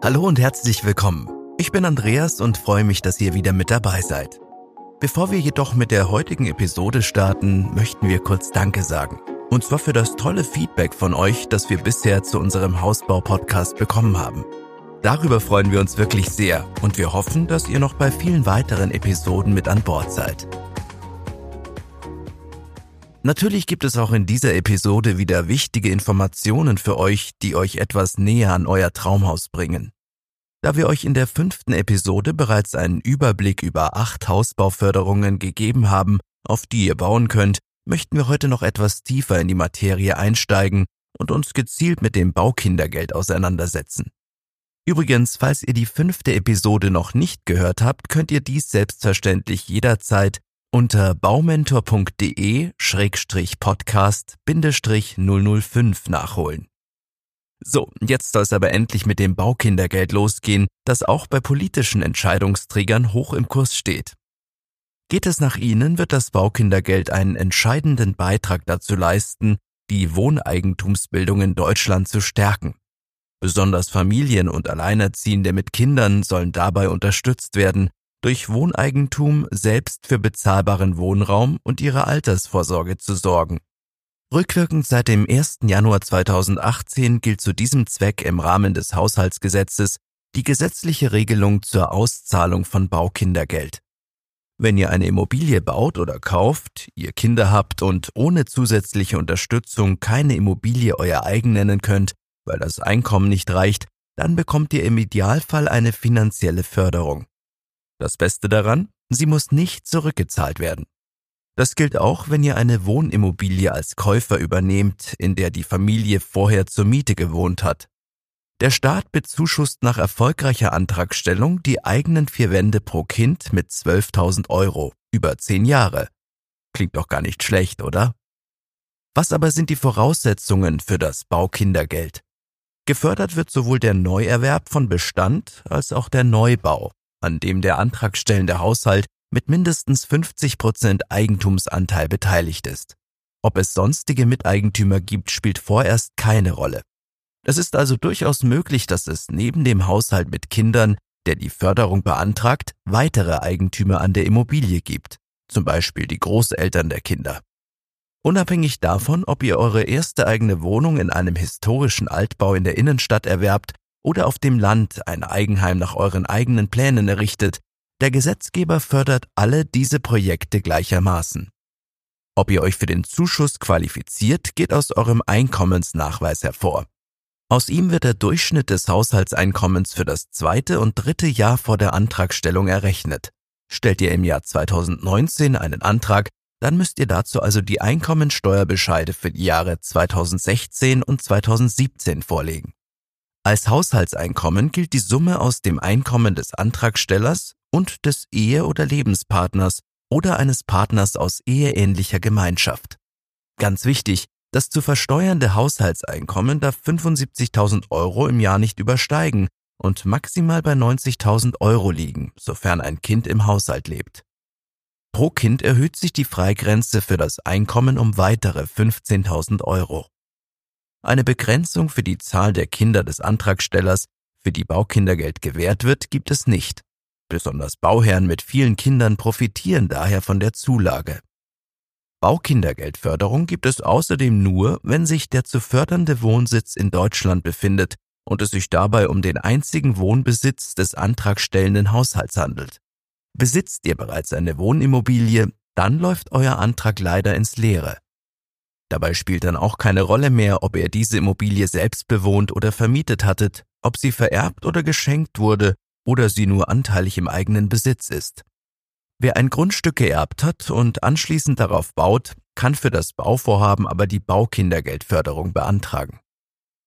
Hallo und herzlich willkommen. Ich bin Andreas und freue mich, dass ihr wieder mit dabei seid. Bevor wir jedoch mit der heutigen Episode starten, möchten wir kurz Danke sagen. Und zwar für das tolle Feedback von euch, das wir bisher zu unserem Hausbau-Podcast bekommen haben. Darüber freuen wir uns wirklich sehr und wir hoffen, dass ihr noch bei vielen weiteren Episoden mit an Bord seid. Natürlich gibt es auch in dieser Episode wieder wichtige Informationen für euch, die euch etwas näher an euer Traumhaus bringen. Da wir euch in der fünften Episode bereits einen Überblick über acht Hausbauförderungen gegeben haben, auf die ihr bauen könnt, möchten wir heute noch etwas tiefer in die Materie einsteigen und uns gezielt mit dem Baukindergeld auseinandersetzen. Übrigens, falls ihr die fünfte Episode noch nicht gehört habt, könnt ihr dies selbstverständlich jederzeit unter baumentor.de-podcast-005 nachholen. So, jetzt soll es aber endlich mit dem Baukindergeld losgehen, das auch bei politischen Entscheidungsträgern hoch im Kurs steht. Geht es nach Ihnen, wird das Baukindergeld einen entscheidenden Beitrag dazu leisten, die Wohneigentumsbildung in Deutschland zu stärken. Besonders Familien und Alleinerziehende mit Kindern sollen dabei unterstützt werden, durch Wohneigentum selbst für bezahlbaren Wohnraum und ihre Altersvorsorge zu sorgen. Rückwirkend seit dem 1. Januar 2018 gilt zu diesem Zweck im Rahmen des Haushaltsgesetzes die gesetzliche Regelung zur Auszahlung von Baukindergeld. Wenn ihr eine Immobilie baut oder kauft, ihr Kinder habt und ohne zusätzliche Unterstützung keine Immobilie euer eigen nennen könnt, weil das Einkommen nicht reicht, dann bekommt ihr im Idealfall eine finanzielle Förderung. Das Beste daran, sie muss nicht zurückgezahlt werden. Das gilt auch, wenn ihr eine Wohnimmobilie als Käufer übernehmt, in der die Familie vorher zur Miete gewohnt hat. Der Staat bezuschusst nach erfolgreicher Antragstellung die eigenen vier Wände pro Kind mit 12.000 Euro über zehn Jahre. Klingt doch gar nicht schlecht, oder? Was aber sind die Voraussetzungen für das Baukindergeld? Gefördert wird sowohl der Neuerwerb von Bestand als auch der Neubau an dem der antragstellende Haushalt mit mindestens 50 Prozent Eigentumsanteil beteiligt ist. Ob es sonstige Miteigentümer gibt, spielt vorerst keine Rolle. Es ist also durchaus möglich, dass es neben dem Haushalt mit Kindern, der die Förderung beantragt, weitere Eigentümer an der Immobilie gibt, zum Beispiel die Großeltern der Kinder. Unabhängig davon, ob ihr eure erste eigene Wohnung in einem historischen Altbau in der Innenstadt erwerbt oder auf dem Land ein Eigenheim nach euren eigenen Plänen errichtet, der Gesetzgeber fördert alle diese Projekte gleichermaßen. Ob ihr euch für den Zuschuss qualifiziert, geht aus eurem Einkommensnachweis hervor. Aus ihm wird der Durchschnitt des Haushaltseinkommens für das zweite und dritte Jahr vor der Antragstellung errechnet. Stellt ihr im Jahr 2019 einen Antrag, dann müsst ihr dazu also die Einkommensteuerbescheide für die Jahre 2016 und 2017 vorlegen. Als Haushaltseinkommen gilt die Summe aus dem Einkommen des Antragstellers und des Ehe- oder Lebenspartners oder eines Partners aus eheähnlicher Gemeinschaft. Ganz wichtig, das zu versteuernde Haushaltseinkommen darf 75.000 Euro im Jahr nicht übersteigen und maximal bei 90.000 Euro liegen, sofern ein Kind im Haushalt lebt. Pro Kind erhöht sich die Freigrenze für das Einkommen um weitere 15.000 Euro. Eine Begrenzung für die Zahl der Kinder des Antragstellers, für die Baukindergeld gewährt wird, gibt es nicht. Besonders Bauherren mit vielen Kindern profitieren daher von der Zulage. Baukindergeldförderung gibt es außerdem nur, wenn sich der zu fördernde Wohnsitz in Deutschland befindet und es sich dabei um den einzigen Wohnbesitz des antragstellenden Haushalts handelt. Besitzt ihr bereits eine Wohnimmobilie, dann läuft euer Antrag leider ins Leere. Dabei spielt dann auch keine Rolle mehr, ob ihr diese Immobilie selbst bewohnt oder vermietet hattet, ob sie vererbt oder geschenkt wurde oder sie nur anteilig im eigenen Besitz ist. Wer ein Grundstück geerbt hat und anschließend darauf baut, kann für das Bauvorhaben aber die Baukindergeldförderung beantragen.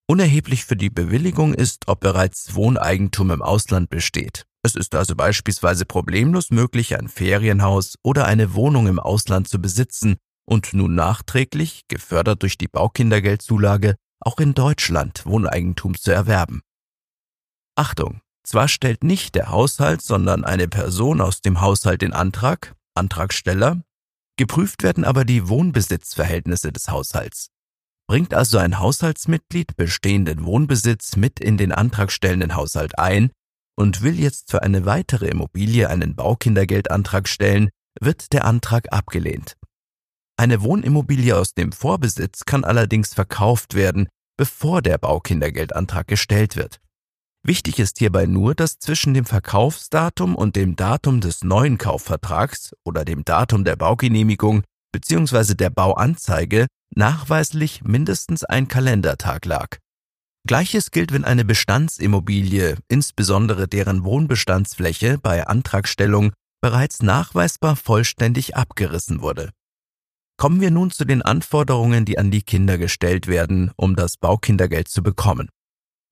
Unerheblich für die Bewilligung ist, ob bereits Wohneigentum im Ausland besteht. Es ist also beispielsweise problemlos möglich, ein Ferienhaus oder eine Wohnung im Ausland zu besitzen und nun nachträglich, gefördert durch die Baukindergeldzulage, auch in Deutschland Wohneigentum zu erwerben. Achtung! Zwar stellt nicht der Haushalt, sondern eine Person aus dem Haushalt den Antrag, Antragsteller, geprüft werden aber die Wohnbesitzverhältnisse des Haushalts. Bringt also ein Haushaltsmitglied bestehenden Wohnbesitz mit in den antragstellenden Haushalt ein und will jetzt für eine weitere Immobilie einen Baukindergeldantrag stellen, wird der Antrag abgelehnt. Eine Wohnimmobilie aus dem Vorbesitz kann allerdings verkauft werden, bevor der Baukindergeldantrag gestellt wird. Wichtig ist hierbei nur, dass zwischen dem Verkaufsdatum und dem Datum des neuen Kaufvertrags oder dem Datum der Baugenehmigung bzw. der Bauanzeige nachweislich mindestens ein Kalendertag lag. Gleiches gilt, wenn eine Bestandsimmobilie, insbesondere deren Wohnbestandsfläche bei Antragstellung bereits nachweisbar vollständig abgerissen wurde. Kommen wir nun zu den Anforderungen, die an die Kinder gestellt werden, um das Baukindergeld zu bekommen.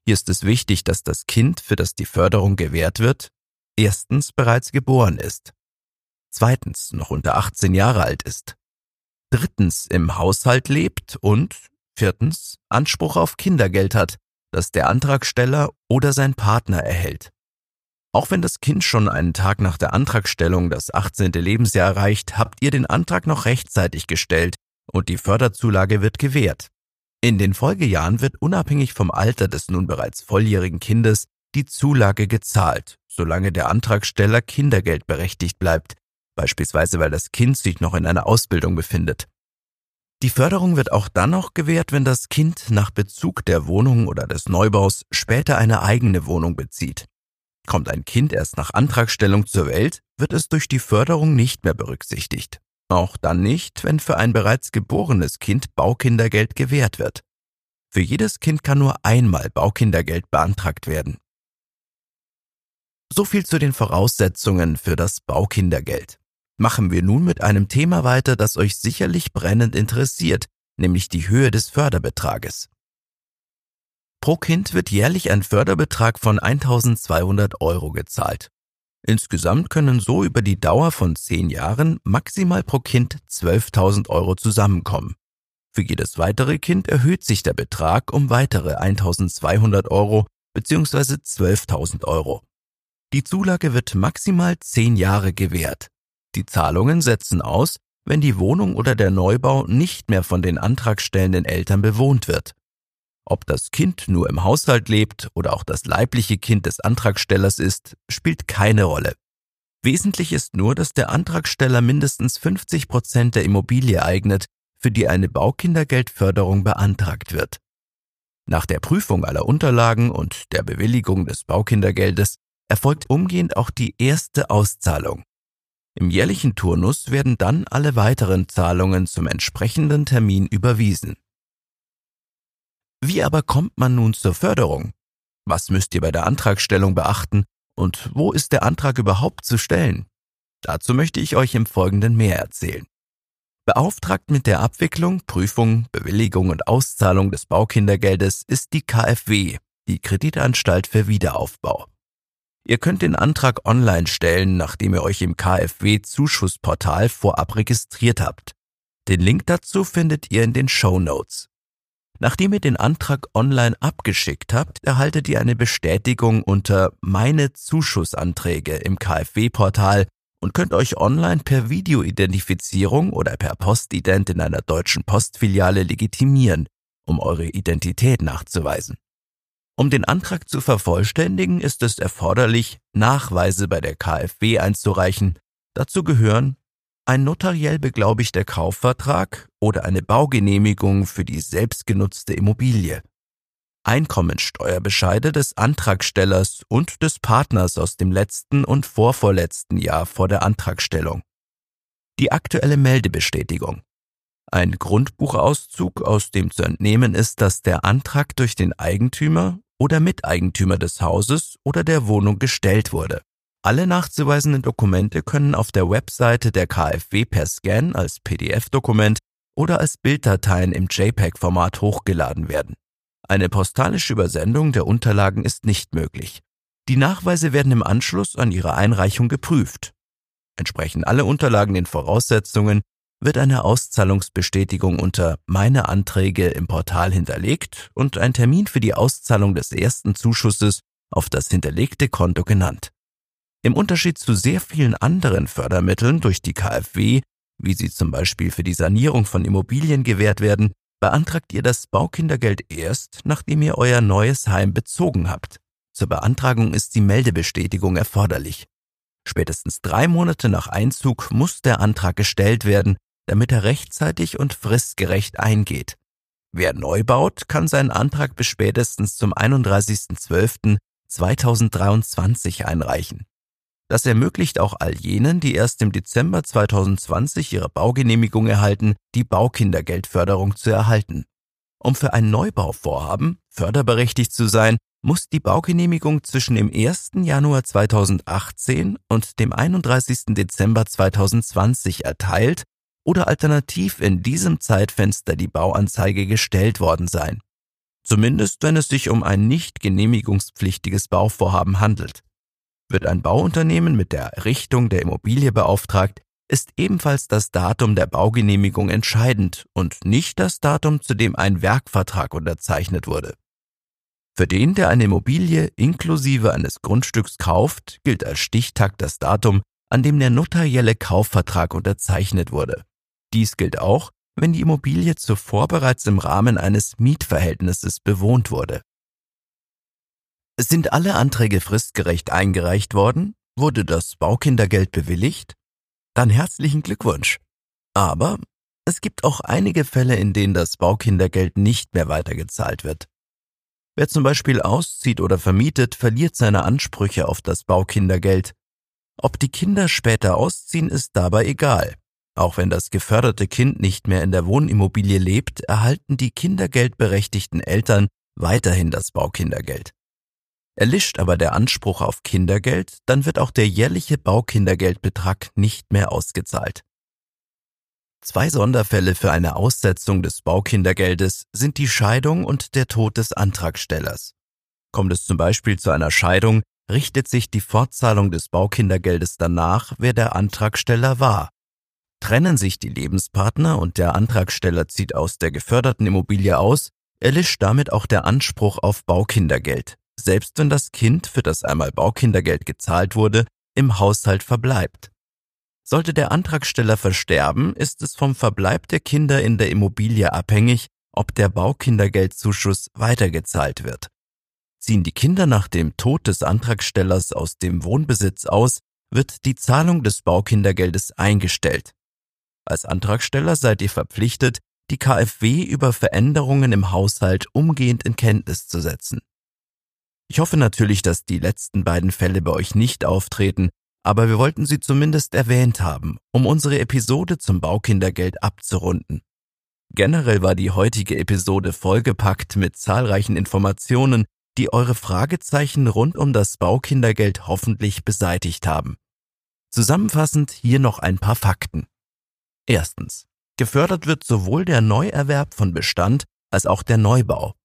Hier ist es wichtig, dass das Kind, für das die Förderung gewährt wird, erstens bereits geboren ist, zweitens noch unter 18 Jahre alt ist, drittens im Haushalt lebt und viertens Anspruch auf Kindergeld hat, das der Antragsteller oder sein Partner erhält. Auch wenn das Kind schon einen Tag nach der Antragstellung das 18. Lebensjahr erreicht, habt ihr den Antrag noch rechtzeitig gestellt und die Förderzulage wird gewährt. In den Folgejahren wird unabhängig vom Alter des nun bereits volljährigen Kindes die Zulage gezahlt, solange der Antragsteller Kindergeld berechtigt bleibt, beispielsweise weil das Kind sich noch in einer Ausbildung befindet. Die Förderung wird auch dann noch gewährt, wenn das Kind nach Bezug der Wohnung oder des Neubaus später eine eigene Wohnung bezieht. Kommt ein Kind erst nach Antragstellung zur Welt, wird es durch die Förderung nicht mehr berücksichtigt. Auch dann nicht, wenn für ein bereits geborenes Kind Baukindergeld gewährt wird. Für jedes Kind kann nur einmal Baukindergeld beantragt werden. So viel zu den Voraussetzungen für das Baukindergeld. Machen wir nun mit einem Thema weiter, das euch sicherlich brennend interessiert, nämlich die Höhe des Förderbetrages. Pro Kind wird jährlich ein Förderbetrag von 1200 Euro gezahlt. Insgesamt können so über die Dauer von zehn Jahren maximal pro Kind 12.000 Euro zusammenkommen. Für jedes weitere Kind erhöht sich der Betrag um weitere 1.200 Euro bzw. 12.000 Euro. Die Zulage wird maximal zehn Jahre gewährt. Die Zahlungen setzen aus, wenn die Wohnung oder der Neubau nicht mehr von den antragstellenden Eltern bewohnt wird. Ob das Kind nur im Haushalt lebt oder auch das leibliche Kind des Antragstellers ist, spielt keine Rolle. Wesentlich ist nur, dass der Antragsteller mindestens 50 Prozent der Immobilie eignet, für die eine Baukindergeldförderung beantragt wird. Nach der Prüfung aller Unterlagen und der Bewilligung des Baukindergeldes erfolgt umgehend auch die erste Auszahlung. Im jährlichen Turnus werden dann alle weiteren Zahlungen zum entsprechenden Termin überwiesen. Wie aber kommt man nun zur Förderung? Was müsst ihr bei der Antragstellung beachten und wo ist der Antrag überhaupt zu stellen? Dazu möchte ich euch im Folgenden mehr erzählen. Beauftragt mit der Abwicklung, Prüfung, Bewilligung und Auszahlung des Baukindergeldes ist die KfW, die Kreditanstalt für Wiederaufbau. Ihr könnt den Antrag online stellen, nachdem ihr euch im KfW Zuschussportal vorab registriert habt. Den Link dazu findet ihr in den Show Notes. Nachdem ihr den Antrag online abgeschickt habt, erhaltet ihr eine Bestätigung unter Meine Zuschussanträge im KfW-Portal und könnt euch online per Videoidentifizierung oder per Postident in einer deutschen Postfiliale legitimieren, um eure Identität nachzuweisen. Um den Antrag zu vervollständigen, ist es erforderlich, Nachweise bei der KfW einzureichen. Dazu gehören ein notariell beglaubigter Kaufvertrag oder eine Baugenehmigung für die selbstgenutzte Immobilie. Einkommensteuerbescheide des Antragstellers und des Partners aus dem letzten und vorvorletzten Jahr vor der Antragstellung. Die aktuelle Meldebestätigung. Ein Grundbuchauszug, aus dem zu entnehmen ist, dass der Antrag durch den Eigentümer oder Miteigentümer des Hauses oder der Wohnung gestellt wurde. Alle nachzuweisenden Dokumente können auf der Webseite der KfW per Scan als PDF-Dokument oder als Bilddateien im JPEG-Format hochgeladen werden. Eine postalische Übersendung der Unterlagen ist nicht möglich. Die Nachweise werden im Anschluss an ihre Einreichung geprüft. Entsprechen alle Unterlagen den Voraussetzungen, wird eine Auszahlungsbestätigung unter Meine Anträge im Portal hinterlegt und ein Termin für die Auszahlung des ersten Zuschusses auf das hinterlegte Konto genannt. Im Unterschied zu sehr vielen anderen Fördermitteln durch die KfW, wie sie zum Beispiel für die Sanierung von Immobilien gewährt werden, beantragt ihr das Baukindergeld erst, nachdem ihr euer neues Heim bezogen habt. Zur Beantragung ist die Meldebestätigung erforderlich. Spätestens drei Monate nach Einzug muss der Antrag gestellt werden, damit er rechtzeitig und fristgerecht eingeht. Wer neu baut, kann seinen Antrag bis spätestens zum 31.12.2023 einreichen. Das ermöglicht auch all jenen, die erst im Dezember 2020 ihre Baugenehmigung erhalten, die Baukindergeldförderung zu erhalten. Um für ein Neubauvorhaben förderberechtigt zu sein, muss die Baugenehmigung zwischen dem 1. Januar 2018 und dem 31. Dezember 2020 erteilt oder alternativ in diesem Zeitfenster die Bauanzeige gestellt worden sein. Zumindest wenn es sich um ein nicht genehmigungspflichtiges Bauvorhaben handelt. Wird ein Bauunternehmen mit der Errichtung der Immobilie beauftragt, ist ebenfalls das Datum der Baugenehmigung entscheidend und nicht das Datum, zu dem ein Werkvertrag unterzeichnet wurde. Für den, der eine Immobilie inklusive eines Grundstücks kauft, gilt als Stichtag das Datum, an dem der notarielle Kaufvertrag unterzeichnet wurde. Dies gilt auch, wenn die Immobilie zuvor bereits im Rahmen eines Mietverhältnisses bewohnt wurde. Sind alle Anträge fristgerecht eingereicht worden? Wurde das Baukindergeld bewilligt? Dann herzlichen Glückwunsch. Aber es gibt auch einige Fälle, in denen das Baukindergeld nicht mehr weitergezahlt wird. Wer zum Beispiel auszieht oder vermietet, verliert seine Ansprüche auf das Baukindergeld. Ob die Kinder später ausziehen, ist dabei egal. Auch wenn das geförderte Kind nicht mehr in der Wohnimmobilie lebt, erhalten die kindergeldberechtigten Eltern weiterhin das Baukindergeld. Erlischt aber der Anspruch auf Kindergeld, dann wird auch der jährliche Baukindergeldbetrag nicht mehr ausgezahlt. Zwei Sonderfälle für eine Aussetzung des Baukindergeldes sind die Scheidung und der Tod des Antragstellers. Kommt es zum Beispiel zu einer Scheidung, richtet sich die Fortzahlung des Baukindergeldes danach, wer der Antragsteller war. Trennen sich die Lebenspartner und der Antragsteller zieht aus der geförderten Immobilie aus, erlischt damit auch der Anspruch auf Baukindergeld selbst wenn das Kind, für das einmal Baukindergeld gezahlt wurde, im Haushalt verbleibt. Sollte der Antragsteller versterben, ist es vom Verbleib der Kinder in der Immobilie abhängig, ob der Baukindergeldzuschuss weitergezahlt wird. Ziehen die Kinder nach dem Tod des Antragstellers aus dem Wohnbesitz aus, wird die Zahlung des Baukindergeldes eingestellt. Als Antragsteller seid ihr verpflichtet, die KfW über Veränderungen im Haushalt umgehend in Kenntnis zu setzen. Ich hoffe natürlich, dass die letzten beiden Fälle bei euch nicht auftreten, aber wir wollten sie zumindest erwähnt haben, um unsere Episode zum Baukindergeld abzurunden. Generell war die heutige Episode vollgepackt mit zahlreichen Informationen, die eure Fragezeichen rund um das Baukindergeld hoffentlich beseitigt haben. Zusammenfassend hier noch ein paar Fakten. Erstens. Gefördert wird sowohl der Neuerwerb von Bestand als auch der Neubau.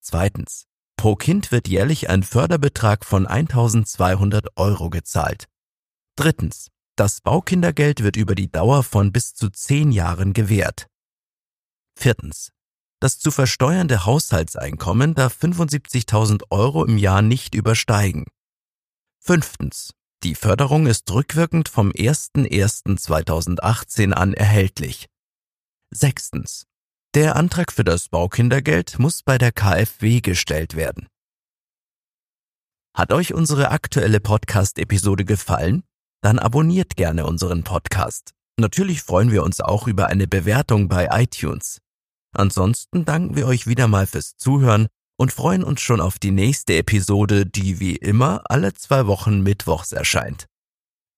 Zweitens. Pro Kind wird jährlich ein Förderbetrag von 1200 Euro gezahlt. Drittens. Das Baukindergeld wird über die Dauer von bis zu zehn Jahren gewährt. Viertens. Das zu versteuernde Haushaltseinkommen darf 75.000 Euro im Jahr nicht übersteigen. Fünftens. Die Förderung ist rückwirkend vom 01.01.2018 an erhältlich. Sechstens. Der Antrag für das Baukindergeld muss bei der KfW gestellt werden. Hat euch unsere aktuelle Podcast-Episode gefallen? Dann abonniert gerne unseren Podcast. Natürlich freuen wir uns auch über eine Bewertung bei iTunes. Ansonsten danken wir euch wieder mal fürs Zuhören und freuen uns schon auf die nächste Episode, die wie immer alle zwei Wochen mittwochs erscheint.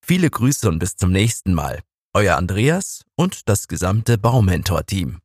Viele Grüße und bis zum nächsten Mal. Euer Andreas und das gesamte Baumentor-Team.